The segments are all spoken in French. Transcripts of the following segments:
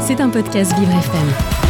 C'est un podcast Vivre FM.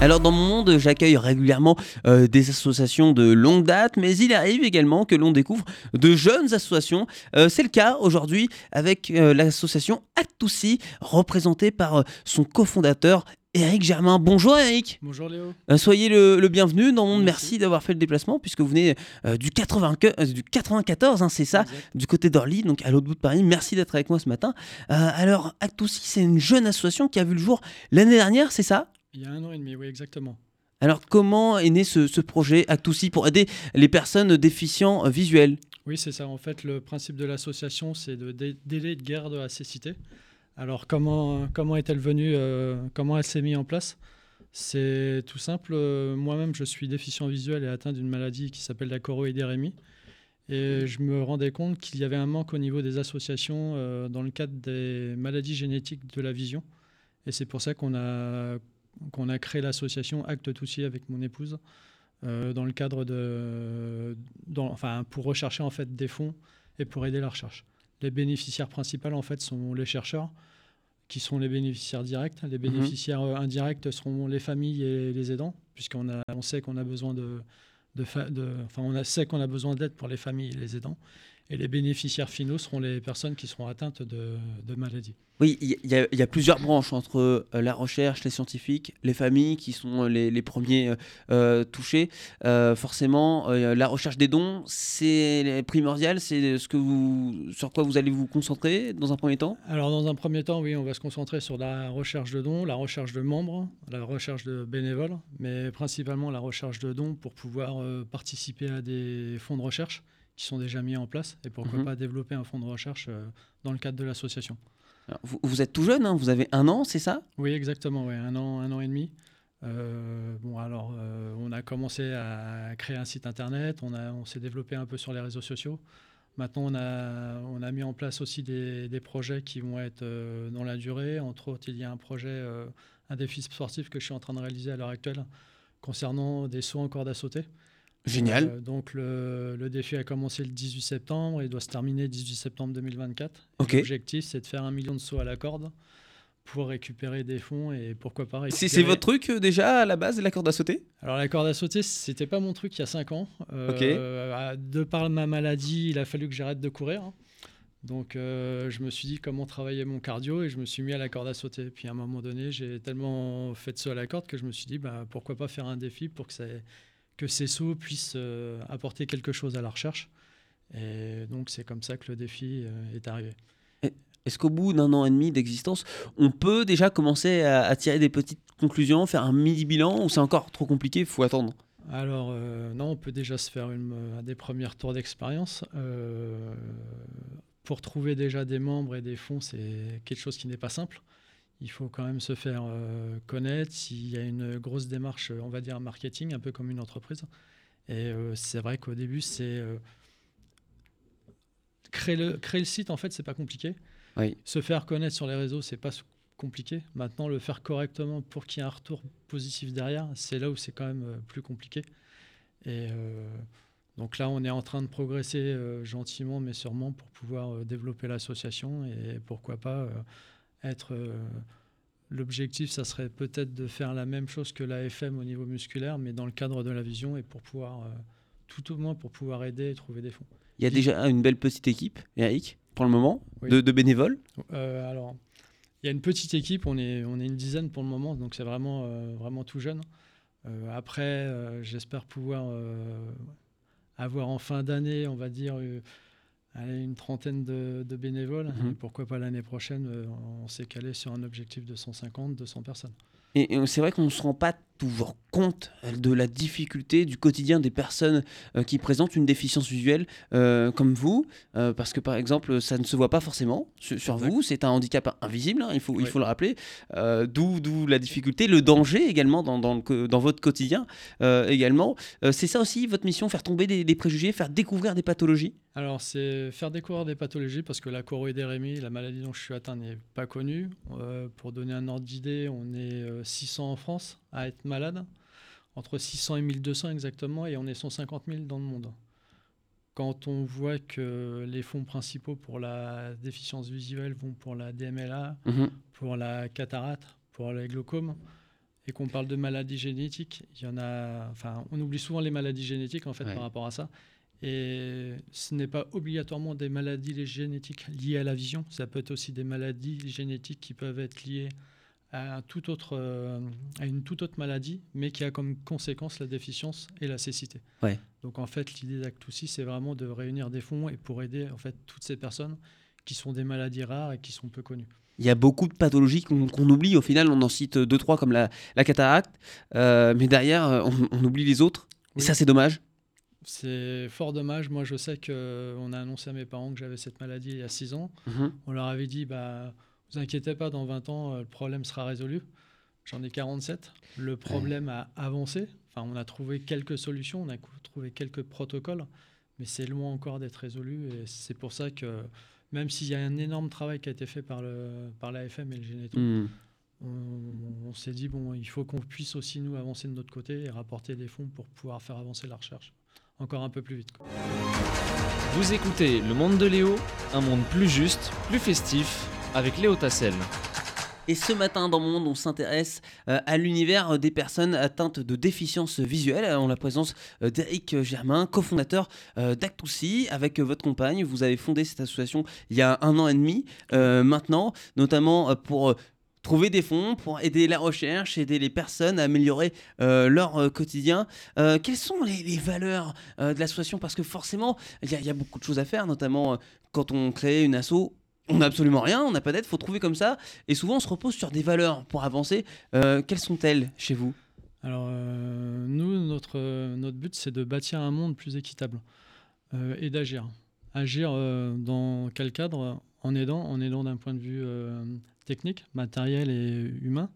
Alors dans mon monde, j'accueille régulièrement euh, des associations de longue date, mais il arrive également que l'on découvre de jeunes associations. Euh, c'est le cas aujourd'hui avec euh, l'association Actoussi, représentée par son cofondateur Eric Germain. Bonjour Eric. Bonjour Léo. Euh, soyez le, le bienvenu dans mon monde. Merci. Merci d'avoir fait le déplacement puisque vous venez euh, du, 80 que- euh, du 94, hein, c'est ça, Exact. du côté d'Orly, donc à l'autre bout de Paris. Merci d'être avec moi ce matin. Alors Actoussi, c'est une jeune association qui a vu le jour l'année dernière, c'est ça? Il y a un an et demi, oui, exactement. alors, comment est né ce, ce projet Actoussi pour aider les personnes déficients euh, visuels Oui, c'est ça. En fait, le principe de l'association, c'est de dé- d'aider de guerre de la cécité. Alors, comment, comment est-elle venue euh, Comment elle s'est mise en place? C'est tout simple. euh, Moi-même, je suis déficient visuel et atteint d'une maladie qui s'appelle la choroïdérémie. Et je me rendais compte qu'il y avait un manque au niveau des associations euh, dans le cadre des maladies génétiques de la vision. Et c'est pour ça qu'on a, a créé l'association Acte Toussier avec mon épouse, dans le cadre de. enfin, pour rechercher en fait des fonds et pour aider la recherche. Les bénéficiaires principaux en fait sont les chercheurs, qui sont les bénéficiaires directs. Les bénéficiaires euh, indirects seront les familles et les aidants, puisqu'on a, on sait qu'on a besoin de, de, fa- de- enfin, on a- sait qu'on a besoin d'aide pour les familles et les aidants. Et les bénéficiaires finaux seront les personnes qui seront atteintes de, de maladies. Oui, il y, a- il y a plusieurs branches entre euh, la recherche, les scientifiques, les familles qui sont euh, les, les premiers euh, touchés. Euh, forcément, la recherche des dons, c'est primordial, c'est ce que vous, sur quoi vous allez vous concentrer dans un premier temps? Alors, dans un premier temps, oui, on va se concentrer sur la recherche de dons, la recherche de membres, la recherche de bénévoles, mais principalement la recherche de dons pour pouvoir participer à des fonds de recherche qui sont déjà mis en place et pourquoi Mhm. pas développer un fonds de recherche euh, dans le cadre de l'association. Vous, vous êtes tout jeune, hein, vous avez un an, c'est ça? Oui, exactement, oui, un an, un an et demi. Euh, bon, alors, euh, on a commencé à créer un site internet, on, a, on s'est développé un peu sur les réseaux sociaux. Maintenant, on a, on a mis en place aussi des, des projets qui vont être dans la durée. Entre autres, il y a un projet, un défi sportif que je suis en train de réaliser à l'heure actuelle concernant des sauts en corde à sauter. Génial. Euh, donc, le, le défi a commencé le 18 septembre et doit se terminer le 18 septembre 2024. Ok. L'objectif, c'est de faire un million de sauts à la corde pour récupérer des fonds et pourquoi pas récupérer... c'est votre truc euh, déjà à la base, la corde à sauter? Alors la corde à sauter, c'était pas mon truc il y a 5 ans. Euh, De par ma maladie, il a fallu que j'arrête de courir. Donc euh, je me suis dit comment travailler mon cardio et je me suis mis à la corde à sauter. Puis à un moment donné, j'ai tellement fait de saut à la corde que je me suis dit bah, pourquoi pas faire un défi pour que, ça- que ces sauts puissent euh, apporter quelque chose à la recherche. Et donc c'est comme ça que le défi euh, est arrivé. Est-ce qu'au bout d'un an et demi d'existence, on peut déjà commencer à, à tirer des petites conclusions, faire un mini-bilan, ou c'est encore trop compliqué, il faut attendre? Alors, euh, non, on peut déjà se faire une, des premiers tours d'expérience. Euh, pour trouver déjà des membres et des fonds, c'est quelque chose qui n'est pas simple. Il faut quand même se faire euh, connaître. S'il y a une grosse démarche, on va dire, marketing, un peu comme une entreprise. Et euh, c'est vrai qu'au début, c'est. euh, créer, le, créer le site, en fait, c'est pas compliqué. Oui. Se faire connaître sur les réseaux, c'est pas compliqué. Maintenant, le faire correctement pour qu'il y ait un retour positif derrière, c'est là où c'est quand même plus compliqué. Et donc là, on est en train de progresser gentiment, mais sûrement pour pouvoir développer l'association et pourquoi pas être. euh, L'objectif, ça serait peut-être de faire la même chose que l'AFM au niveau musculaire, mais dans le cadre de la vision et pour pouvoir, euh, tout au moins pour pouvoir aider et trouver des fonds. Il y a déjà une belle petite équipe, Eric, pour le moment, Oui. de, de bénévoles? Euh, alors, il y a une petite équipe, on est, on est une dizaine pour le moment, donc c'est vraiment, euh, vraiment tout jeune. Après, j'espère pouvoir avoir en fin d'année, on va dire, allez, une trentaine de, de bénévoles. Mhm. Et pourquoi pas l'année prochaine, euh, on s'est calé sur un objectif de 150, 200 personnes. Et, et c'est vrai qu'on ne se rend pas toujours compte de la difficulté du quotidien des personnes euh, qui présentent une déficience visuelle euh, comme vous, euh, parce que par exemple, ça ne se voit pas forcément sur, vous, c'est un handicap invisible, hein, il, faut, il Oui. faut le rappeler, euh, d'où la difficulté, le danger également dans, dans, le co- dans votre quotidien euh, également. Euh, c'est ça aussi votre mission, faire tomber des, des préjugés, faire découvrir des pathologies? Alors, c'est faire découvrir des pathologies parce que la choroïdérémie, la maladie dont je suis atteint, n'est pas connue. Euh, pour donner un ordre d'idée, on est euh, 600 en France à être malade, entre 600 et 1200 exactement, et on est 150 000 dans le monde. quand on voit que les fonds principaux pour la déficience visuelle vont pour la DMLA, Mhm. pour la cataracte, pour les glaucomes, et qu'on parle de maladies génétiques, il y en a. Enfin, on oublie souvent les maladies génétiques en fait Ouais. par rapport à ça. Et ce n'est pas obligatoirement des maladies génétiques liées à la vision. Ça peut être aussi des maladies génétiques qui peuvent être liées à, un tout autre, euh, à une toute autre maladie, mais qui a comme conséquence la déficience et la cécité. Ouais. Donc en fait, l'idée d'Act2C, c'est vraiment de réunir des fonds et pour aider en fait toutes ces personnes qui sont des maladies rares et qui sont peu connues. Il y a beaucoup de pathologies qu'on oublie. Au final, on en cite deux, trois comme la, la cataracte. Euh, mais derrière, euh, on, on oublie les autres. Et ça, c'est dommage. C'est fort dommage. Moi, je sais qu'on a annoncé à mes parents que j'avais cette maladie il y a 6 ans. Mhm. On leur avait dit, bah, vous inquiétez pas, dans 20 ans, euh, le problème sera résolu. J'en ai 47. Le problème a avancé. Enfin, on a trouvé quelques solutions, on a trouvé quelques protocoles, mais c'est loin encore d'être résolu. Et c'est pour ça que, même s'il y a un énorme travail qui a été fait par, le, par l'AFM et le Généton, Mhm. on, on s'est dit, bon, il faut qu'on puisse aussi, nous, avancer de notre côté et rapporter des fonds pour pouvoir faire avancer la recherche encore un peu plus vite. Vous écoutez Le Monde de Léo, un monde plus juste, plus festif, avec Léo Tassel. Et ce matin dans Monde, on s'intéresse euh, à l'univers des personnes atteintes de déficience visuelle en la présence euh, d'Eric Germain, cofondateur euh, d'Act2C. Avec votre compagne, vous avez fondé cette association il y a un an et demi maintenant, notamment pour... Trouver des fonds pour aider la recherche, aider les personnes à améliorer euh, leur euh, quotidien. Euh, quelles sont les, valeurs de l'association? Parce que forcément, il y, a- beaucoup de choses à faire, notamment quand on crée une asso, on n'a absolument rien, on n'a pas d'aide, faut trouver comme ça. Et souvent, on se repose sur des valeurs pour avancer. Quelles sont-elles chez vous? Alors, nous, notre, notre but, c'est de bâtir un monde plus équitable et d'agir. Agir dans quel cadre? En aidant, en aidant d'un point de vue technique, matériel et humain.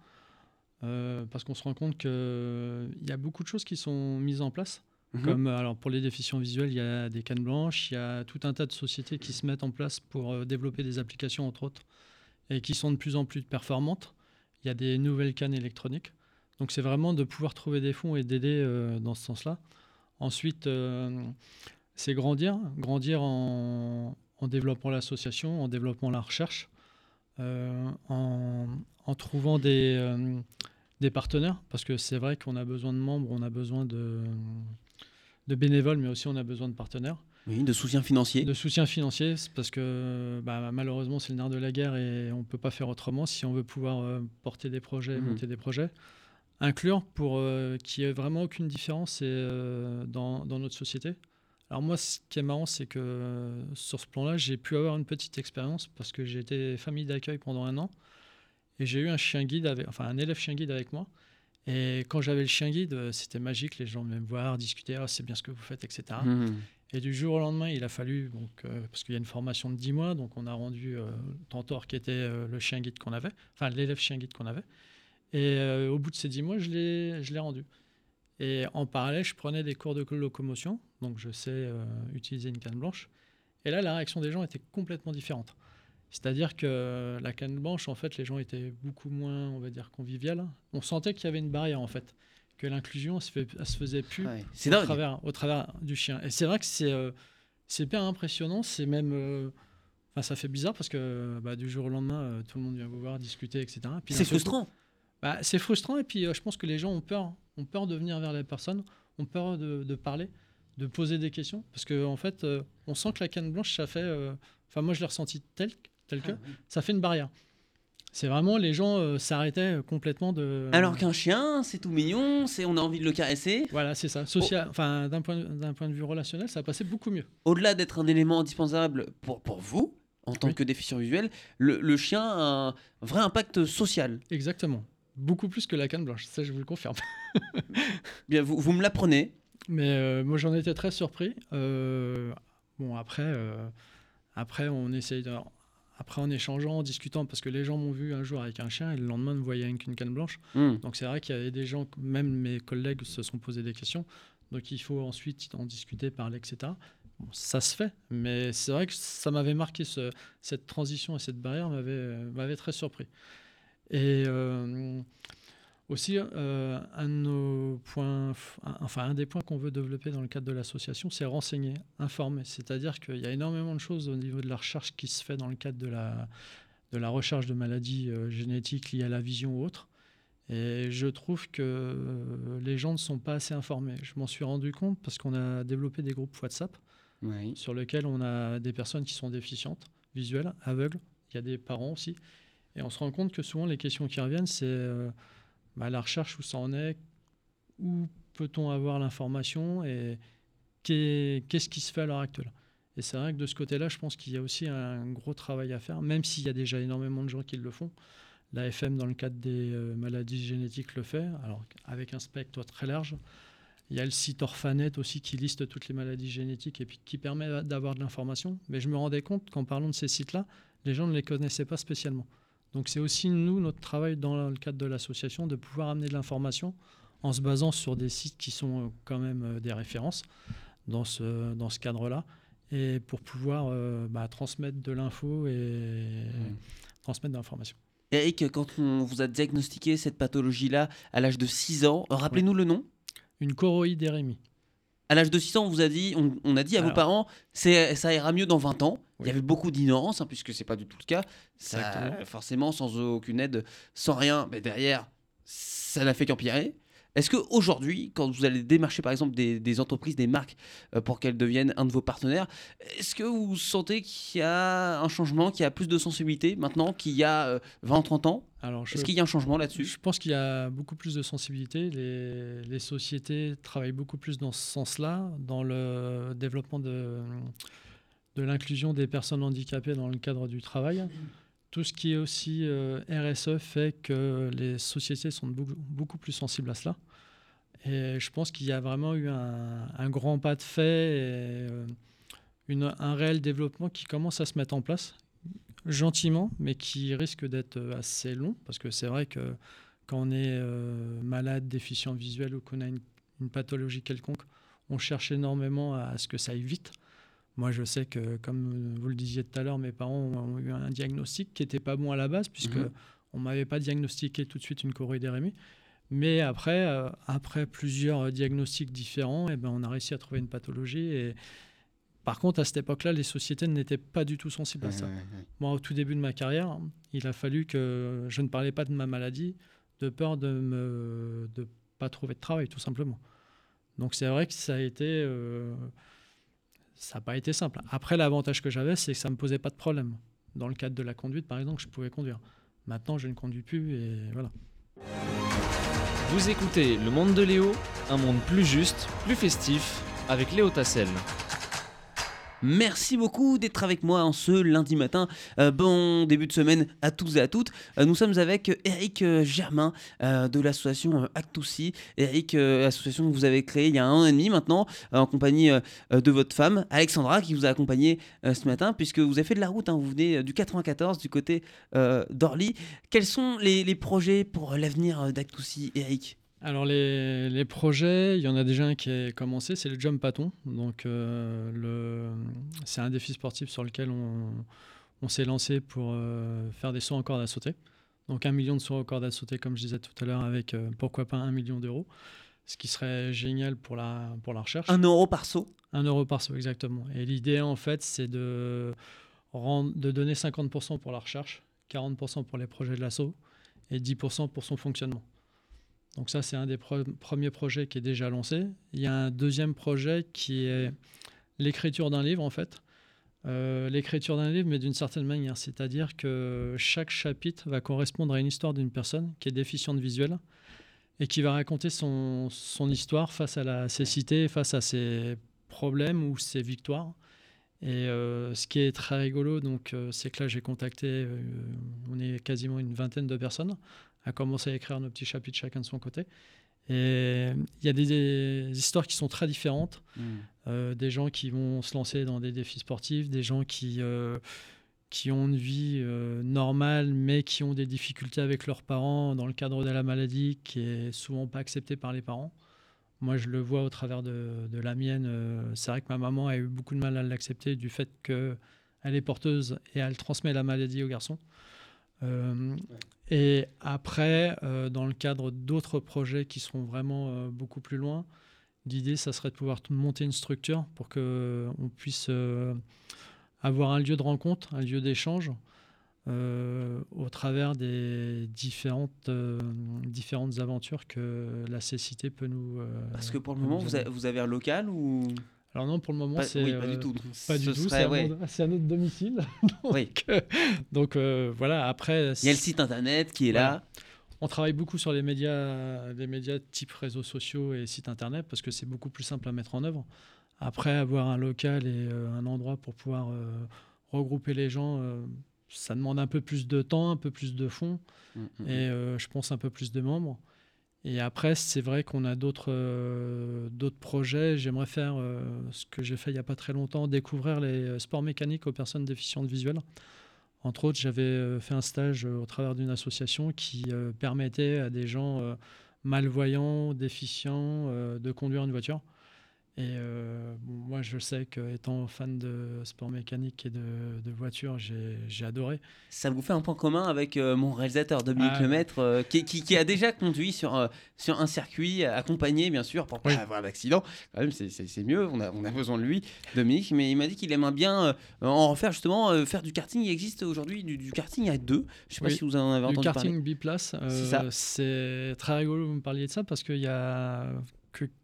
Euh, parce qu'on se rend compte qu'il y a beaucoup de choses qui sont mises en place. Mhm. Comme euh, alors pour les déficients visuels, il y a des cannes blanches, il y a tout un tas de sociétés qui se mettent en place pour euh, développer des applications entre autres et qui sont de plus en plus performantes. Il y a des nouvelles cannes électroniques. Donc c'est vraiment de pouvoir trouver des fonds et d'aider euh, dans ce sens-là. Ensuite, euh, c'est grandir, grandir en, en développant l'association, en développant la recherche, euh, en, en trouvant des, euh, des partenaires, parce que c'est vrai qu'on a besoin de membres, on a besoin de, de bénévoles, mais aussi on a besoin de partenaires. Oui, de soutien financier. De soutien financier, parce que bah, malheureusement c'est le nerf de la guerre et on ne peut pas faire autrement si on veut pouvoir euh, porter des projets, Mhm. monter des projets. Inclure pour euh, qu'il n'y ait vraiment aucune différence et, euh, dans, dans notre société. Alors moi, ce qui est marrant, c'est que euh, sur ce plan-là, j'ai pu avoir une petite expérience parce que j'ai été famille d'accueil pendant un an et j'ai eu un chien guide, avec, enfin un élève chien guide avec moi. Et quand j'avais le chien guide, euh, c'était magique. Les gens venaient me voir, discuter, Ah, c'est bien ce que vous faites, etc. Mhm. Et du jour au lendemain, il a fallu, donc, euh, parce qu'il y a une formation de 10 mois, donc on a rendu euh, Tantor, qui était euh, le chien guide qu'on avait, enfin l'élève chien guide qu'on avait. Et au bout de ces 10 mois, je l'ai je l'ai rendu. Et en parallèle, je prenais des cours de locomotion, donc je sais euh, utiliser une canne blanche. Et là, la réaction des gens était complètement différente. C'est-à-dire que la canne blanche, en fait, les gens étaient beaucoup moins, on va dire, conviviales. On sentait qu'il y avait une barrière, en fait, que l'inclusion, se, se faisait plus Ouais, au travers, au travers du chien. Et c'est vrai que c'est euh, hyper impressionnant. C'est même. euh, Enfin, ça fait bizarre parce que bah, du jour au lendemain, euh, tout le monde vient vous voir, discuter, etc. C'est coup- frustrant. Bah, c'est frustrant. Et puis, euh, je pense que les gens ont peur. Ont peur de venir vers les personnes, ont peur de, de parler, de poser des questions. Parce qu'en en fait, euh, on sent que la canne blanche, ça fait. euh, Enfin, moi, je l'ai ressenti tel, tel que. Ça fait une barrière. C'est vraiment les gens euh, s'arrêtaient complètement de. Alors qu'un chien, c'est tout mignon, c'est on a envie de le caresser. Voilà, c'est ça. Social, enfin, d'un point, d'un point de vue relationnel, ça passait beaucoup mieux. Au-delà d'être un élément indispensable pour, pour vous, en tant Oui. que déficient visuel, le, le chien a un vrai impact social. Exactement. Beaucoup plus que la canne blanche, ça je vous le confirme. Bien, vous, vous me l'apprenez. Mais euh, moi j'en étais très surpris. Euh, bon après, euh, après on essaye de, après en échangeant, en discutant, parce que les gens m'ont vu un jour avec un chien et le lendemain me voyaient avec une canne blanche. Hmm. Donc c'est vrai qu'il y avait des gens, même mes collègues se sont posés des questions. Donc il faut ensuite en discuter, parler, etc. Bon, ça se fait, mais c'est vrai que ça m'avait marqué ce- cette transition et cette barrière m'avait m'avait très surpris. Et euh, Aussi, euh, un, de nos points, enfin, un des points qu'on veut développer dans le cadre de l'association, c'est renseigner, informer. C'est-à-dire qu'il y a énormément de choses au niveau de la recherche qui se fait dans le cadre de la, de la recherche de maladies euh, génétiques liées à la vision ou autres. Et je trouve que euh, les gens ne sont pas assez informés. Je m'en suis rendu compte parce qu'on a développé des groupes WhatsApp sur lesquels on a des personnes qui sont déficientes, visuelles, aveugles. Il y a des parents aussi. Et on se rend compte que souvent les questions qui reviennent, c'est la recherche où ça en est, où peut-on avoir l'information et qu'est-ce qui se fait à l'heure actuelle? Et c'est vrai que de ce côté-là, je pense qu'il y a aussi un gros travail à faire, même s'il y a déjà énormément de gens qui le font. La FM, dans le cadre des euh, maladies génétiques, le fait, alors avec un spectre très large. Il y a le site Orphanet aussi qui liste toutes les maladies génétiques et qui permet d'avoir de l'information. Mais je me rendais compte qu'en parlant de ces sites-là, les gens ne les connaissaient pas spécialement. Donc c'est aussi nous, notre travail dans le cadre de l'association, de pouvoir amener de l'information en se basant sur des sites qui sont euh, quand même euh, des références dans ce, dans ce cadre-là, et pour pouvoir euh, bah, transmettre de l'info et transmettre de l'information. Eric, quand on vous a diagnostiqué cette pathologie-là à l'âge de 6 ans, rappelez-nous le nom. Une choroïdérémie à l'âge de 6 ans, on vous a dit, on, a dit à vos parents, c'est, ça ira mieux dans 20 ans. Il y avait beaucoup d'ignorance, hein, puisque c'est pas du tout le cas. Ça, forcément, sans aucune aide, sans rien, mais derrière, ça n'a fait qu'empirer. Est-ce qu'aujourd'hui, quand vous allez démarcher par exemple des, entreprises, des marques euh, pour qu'elles deviennent un de vos partenaires, est-ce que vous sentez qu'il y a un changement, qu'il y a plus de sensibilité maintenant qu'il y a 20-30 euh, ans? Est-ce qu'il y a un changement là-dessus? Je pense qu'il y a beaucoup plus de sensibilité. Les, les sociétés travaillent beaucoup plus dans ce sens-là, dans le développement de, de l'inclusion des personnes handicapées dans le cadre du travail. Tout ce qui est aussi euh, RSE fait que les sociétés sont beaucoup, plus sensibles à cela. Et je pense qu'il y a vraiment eu un, grand pas de fait et euh, un réel développement qui commence à se mettre en place, gentiment, mais qui risque d'être assez long, parce que c'est vrai que quand on est euh, malade, déficient visuel ou qu'on a une, une, pathologie quelconque, on cherche énormément à ce que ça aille vite. Moi, je sais que, comme vous le disiez tout à l'heure, mes parents ont eu un diagnostic qui n'était pas bon à la base, puisque mhm. on ne m'avait pas diagnostiqué tout de suite une choroïdérémie. Mais après, euh, après plusieurs diagnostics différents, eh ben, on a réussi à trouver une pathologie. Et par contre, à cette époque-là, les sociétés n'étaient pas du tout sensibles à ça. Moi, au tout début de ma carrière, il a fallu que je ne parlais pas de ma maladie, de peur de ne de pas trouver de travail, tout simplement. Donc c'est vrai que ça a été... Euh, ça n'a pas été simple. Après, l'avantage que j'avais, c'est que ça ne me posait pas de problème. Dans le cadre de la conduite, par exemple, je pouvais conduire. Maintenant, je ne conduis plus et voilà. Vous écoutez Le Monde de Léo, un monde plus juste, plus festif, avec Léo Tassel. Merci beaucoup d'être avec moi en ce lundi matin. Euh, bon début de semaine à tous et à toutes. Euh, nous sommes avec Eric euh, Germain de l'association Actoussi. Eric, association que vous avez créée il y a un an et demi maintenant, en compagnie de votre femme, Alexandra, qui vous a accompagné ce matin, puisque vous avez fait de la route. Hein. vous venez du 94, du côté d'Orly. Quels sont les, les projets pour l'avenir d'Actoussi, Eric? Alors les, projets, il y en a déjà un qui est commencé, c'est le jump paton. Donc euh, c'est un défi sportif sur lequel on, s'est lancé pour euh, faire des sauts en corde à sauter. Donc un million de sauts en corde à sauter, comme je disais tout à l'heure, avec euh, pourquoi pas un million d'euros, ce qui serait génial pour la, pour la recherche. Un euro par saut Un euro par saut, exactement. Et l'idée en fait, c'est de, de donner 50% pour la recherche, 40% pour les projets de l'assaut et 10% pour son fonctionnement. Donc ça, c'est un des premiers projets qui est déjà lancé. Il y a un deuxième projet qui est l'écriture d'un livre, en fait. Euh, l'écriture d'un livre, mais d'une certaine manière. C'est-à-dire que chaque chapitre va correspondre à une histoire d'une personne qui est déficiente visuelle et qui va raconter son, histoire face à la cécité, face à ses problèmes ou ses victoires. Et euh, ce qui est très rigolo, donc, euh, c'est que là, j'ai contacté, on est quasiment une vingtaine de personnes à commencer à écrire nos petits chapitres chacun de son côté. Et il y a des, histoires qui sont très différentes. Hmm. Euh, des gens qui vont se lancer dans des défis sportifs, des gens qui, euh, qui ont une vie euh, normale, mais qui ont des difficultés avec leurs parents dans le cadre de la maladie, qui est souvent pas acceptée par les parents. Moi, je le vois au travers de, de la mienne. C'est vrai que ma maman a eu beaucoup de mal à l'accepter du fait qu'elle est porteuse et elle transmet la maladie aux garçons. Et après, euh, dans le cadre d'autres projets qui seront vraiment euh, beaucoup plus loin, l'idée, ça serait de pouvoir monter une structure pour qu'on puisse euh, avoir un lieu de rencontre, un lieu d'échange euh, au travers des différentes, euh, différentes aventures que la cécité peut nous. euh, Parce que pour le moment, vous, a- vous avez un local ou? Alors non, pour le moment, c'est. oui, pas euh, du tout. Pas Ce du tout, c'est à, ouais. mon- c'est à notre domicile. Donc, donc, voilà, après, Il y a le site internet qui est Voilà. là. on travaille beaucoup sur les médias, les médias type réseaux sociaux et sites internet parce que c'est beaucoup plus simple à mettre en œuvre. Après, avoir un local et euh, un endroit pour pouvoir euh, regrouper les gens, euh, ça demande un peu plus de temps, un peu plus de fonds Mm, mm, et euh, je pense un peu plus de membres. Et après, c'est vrai qu'on a d'autres euh, projets. J'aimerais faire euh, ce que j'ai fait il n'y a pas très longtemps, découvrir les euh, sports mécaniques aux personnes déficientes visuelles. Entre autres, j'avais fait un stage au travers d'une association qui permettait à des gens malvoyants, déficients, de conduire une voiture. Et euh, bon, moi, je sais qu'étant fan de sport mécanique et de, de voiture, j'ai adoré. Ça vous fait un point commun avec euh, mon réalisateur Dominique Ah. Lemaître, euh, qui, qui- qui a déjà conduit sur, sur un circuit, accompagné bien sûr, pour pas Oui. avoir d'accident. Quand même, c'est- mieux, on a, on a besoin de lui, Dominique. Mais il m'a dit qu'il aimerait bien en refaire justement, faire du karting. Il existe aujourd'hui du, du karting à deux. Je sais pas si vous en avez Du entendu parler. karting biplace, C'est très rigolo que vous me parliez de ça parce qu'il y a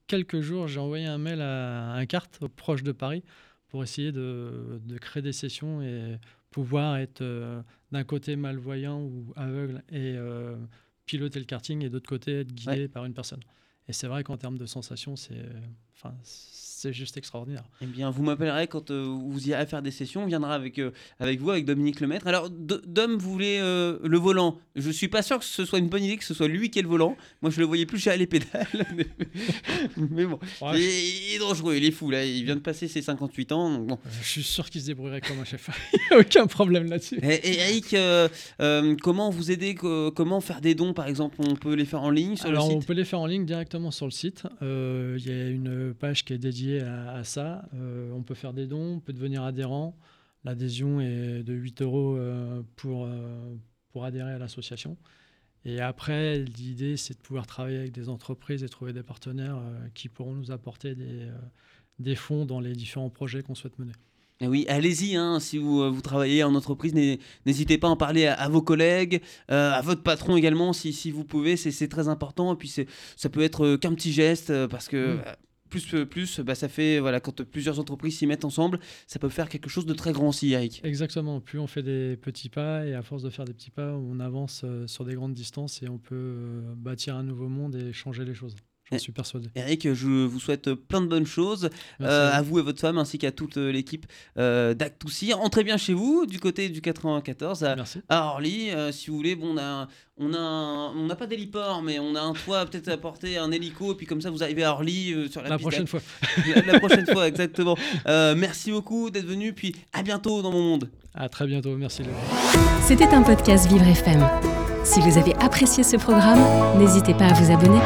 quelques jours, j'ai envoyé un mail à un kart proche de Paris pour essayer de, de créer des sessions et pouvoir être euh, d'un côté malvoyant ou aveugle et euh, piloter le karting et d'autre côté être guidé par une personne. Et c'est vrai qu'en termes de sensations, c'est enfin, c'est juste extraordinaire. Eh bien, vous m'appellerez quand euh, vous irez faire des sessions. On viendra avec, euh, avec vous, avec Dominique Lemaître. Alors, D- Dom voulait euh, le volant? Je suis pas sûr que ce soit une bonne idée que ce soit lui qui ait le volant. Moi, je le voyais plus à les pédales. Mais bon, Ouais, il, est- il est dangereux, il est fou là. Il vient de passer ses 58 ans. Donc bon. je suis sûr qu'il se débrouillerait comme un chef. Il n'y a aucun problème là-dessus. Et, et Eric, euh, comment vous aider co- Comment faire des dons, par exemple? On peut les faire en ligne sur Alors, le on peut les faire en ligne directement sur le site. Il y a une page qui est dédiée à, à ça. Euh, on peut faire des dons, on peut devenir adhérent. L'adhésion est de 8 euros euh, pour, euh, pour adhérer à l'association. Et après, l'idée, c'est de pouvoir travailler avec des entreprises et trouver des partenaires qui pourront nous apporter des, des fonds dans les différents projets qu'on souhaite mener. Eh oui, allez-y, hein, si vous, vous travaillez en entreprise, n'hé- n'hésitez pas à en parler à, à vos collègues, euh, à votre patron également, si, si vous pouvez, c'est très important. Et puis ça peut être qu'un petit geste, parce que Mm. Plus, euh, plus bah, ça fait, voilà, quand plusieurs entreprises s'y mettent ensemble, ça peut faire quelque chose de très grand aussi, Eric. Exactement. Plus on fait des petits pas et à force de faire des petits pas, on avance euh, sur des grandes distances et on peut euh, bâtir un nouveau monde et changer les choses. J'en Et- suis persuadé. Eric, je vous souhaite plein de bonnes choses, euh, à vous et votre femme, ainsi qu'à toute l'équipe euh, d'Actoussi. Entrez bien chez vous, du côté du 94, à, Orly, euh, si vous voulez. Bon, on a, on a, un- on n'a pas d'héliport, mais on a un toit peut-être à porter, un hélico, et puis comme ça vous arrivez à Orly euh, sur la, La piste prochaine fois. La, la prochaine fois, exactement. Euh, merci beaucoup d'être venu, puis à bientôt dans mon monde. À très bientôt. Merci. C'était un podcast Vivre FM. Si vous avez apprécié ce programme, n'hésitez pas à vous abonner.